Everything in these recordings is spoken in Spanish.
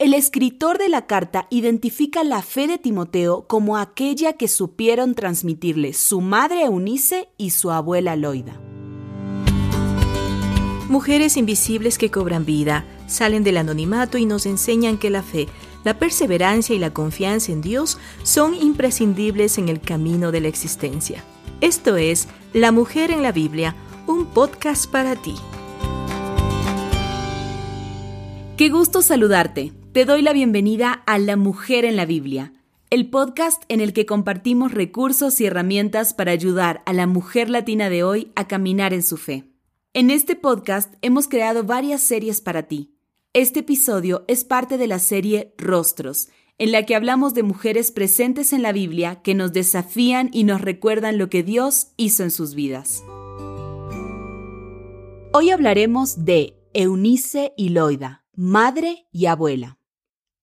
El escritor de la carta identifica la fe de Timoteo como aquella que supieron transmitirle su madre Eunice y su abuela Loida. Mujeres invisibles que cobran vida, salen del anonimato y nos enseñan que la fe, la perseverancia y la confianza en Dios son imprescindibles en el camino de la existencia. Esto es La Mujer en la Biblia, un podcast para ti. Qué gusto saludarte. Te doy la bienvenida a La Mujer en la Biblia, el podcast en el que compartimos recursos y herramientas para ayudar a la mujer latina de hoy a caminar en su fe. En este podcast hemos creado varias series para ti. Este episodio es parte de la serie Rostros, en la que hablamos de mujeres presentes en la Biblia que nos desafían y nos recuerdan lo que Dios hizo en sus vidas. Hoy hablaremos de Eunice y Loida, madre y abuela.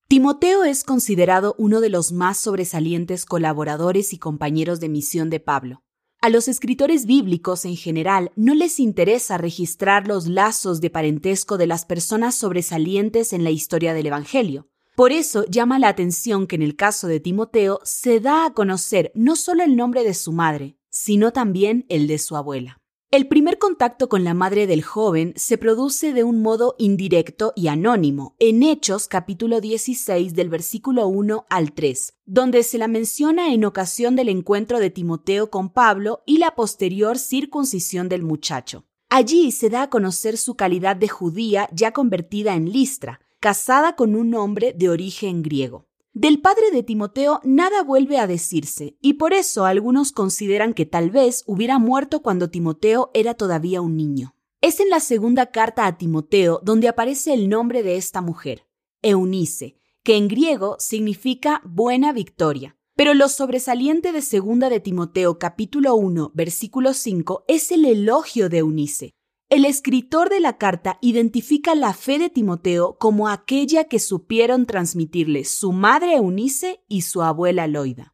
Timoteo es considerado uno de los más sobresalientes colaboradores y compañeros de misión de Pablo. A los escritores bíblicos en general no les interesa registrar los lazos de parentesco de las personas sobresalientes en la historia del Evangelio. Por eso llama la atención que en el caso de Timoteo se da a conocer no solo el nombre de su madre, sino también el de su abuela. El primer contacto con la madre del joven se produce de un modo indirecto y anónimo en Hechos capítulo 16 del versículo 1 al 3, donde se la menciona en ocasión del encuentro de Timoteo con Pablo y la posterior circuncisión del muchacho. Allí se da a conocer su calidad de judía ya convertida en Listra, casada con un hombre de origen griego. Del padre de Timoteo nada vuelve a decirse, y por eso algunos consideran que tal vez hubiera muerto cuando Timoteo era todavía un niño. Es en la segunda carta a Timoteo donde aparece el nombre de esta mujer, Eunice, que en griego significa buena victoria. Pero lo sobresaliente de segunda de Timoteo capítulo 1 versículo 5 es el elogio de Eunice, el escritor de la carta identifica la fe de Timoteo como aquella que supieron transmitirle su madre Eunice y su abuela Loida.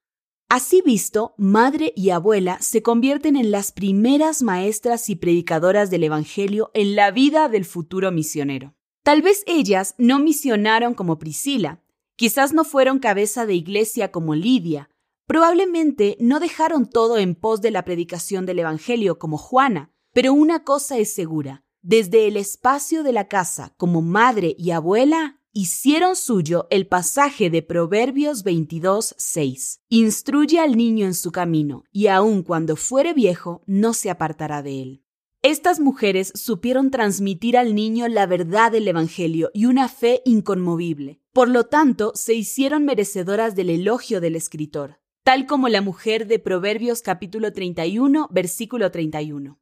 Así visto, madre y abuela se convierten en las primeras maestras y predicadoras del Evangelio en la vida del futuro misionero. Tal vez ellas no misionaron como Priscila, quizás no fueron cabeza de iglesia como Lidia, probablemente no dejaron todo en pos de la predicación del Evangelio como Juana, pero una cosa es segura, desde el espacio de la casa como madre y abuela, hicieron suyo el pasaje de Proverbios 22, 6. Instruye al niño en su camino, y aun cuando fuere viejo, no se apartará de él. Estas mujeres supieron transmitir al niño la verdad del Evangelio y una fe inconmovible. Por lo tanto, se hicieron merecedoras del elogio del escritor, tal como la mujer de Proverbios capítulo 31, versículo 31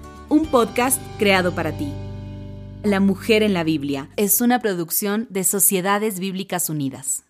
un podcast creado para ti. La Mujer en la Biblia es una producción de Sociedades Bíblicas Unidas.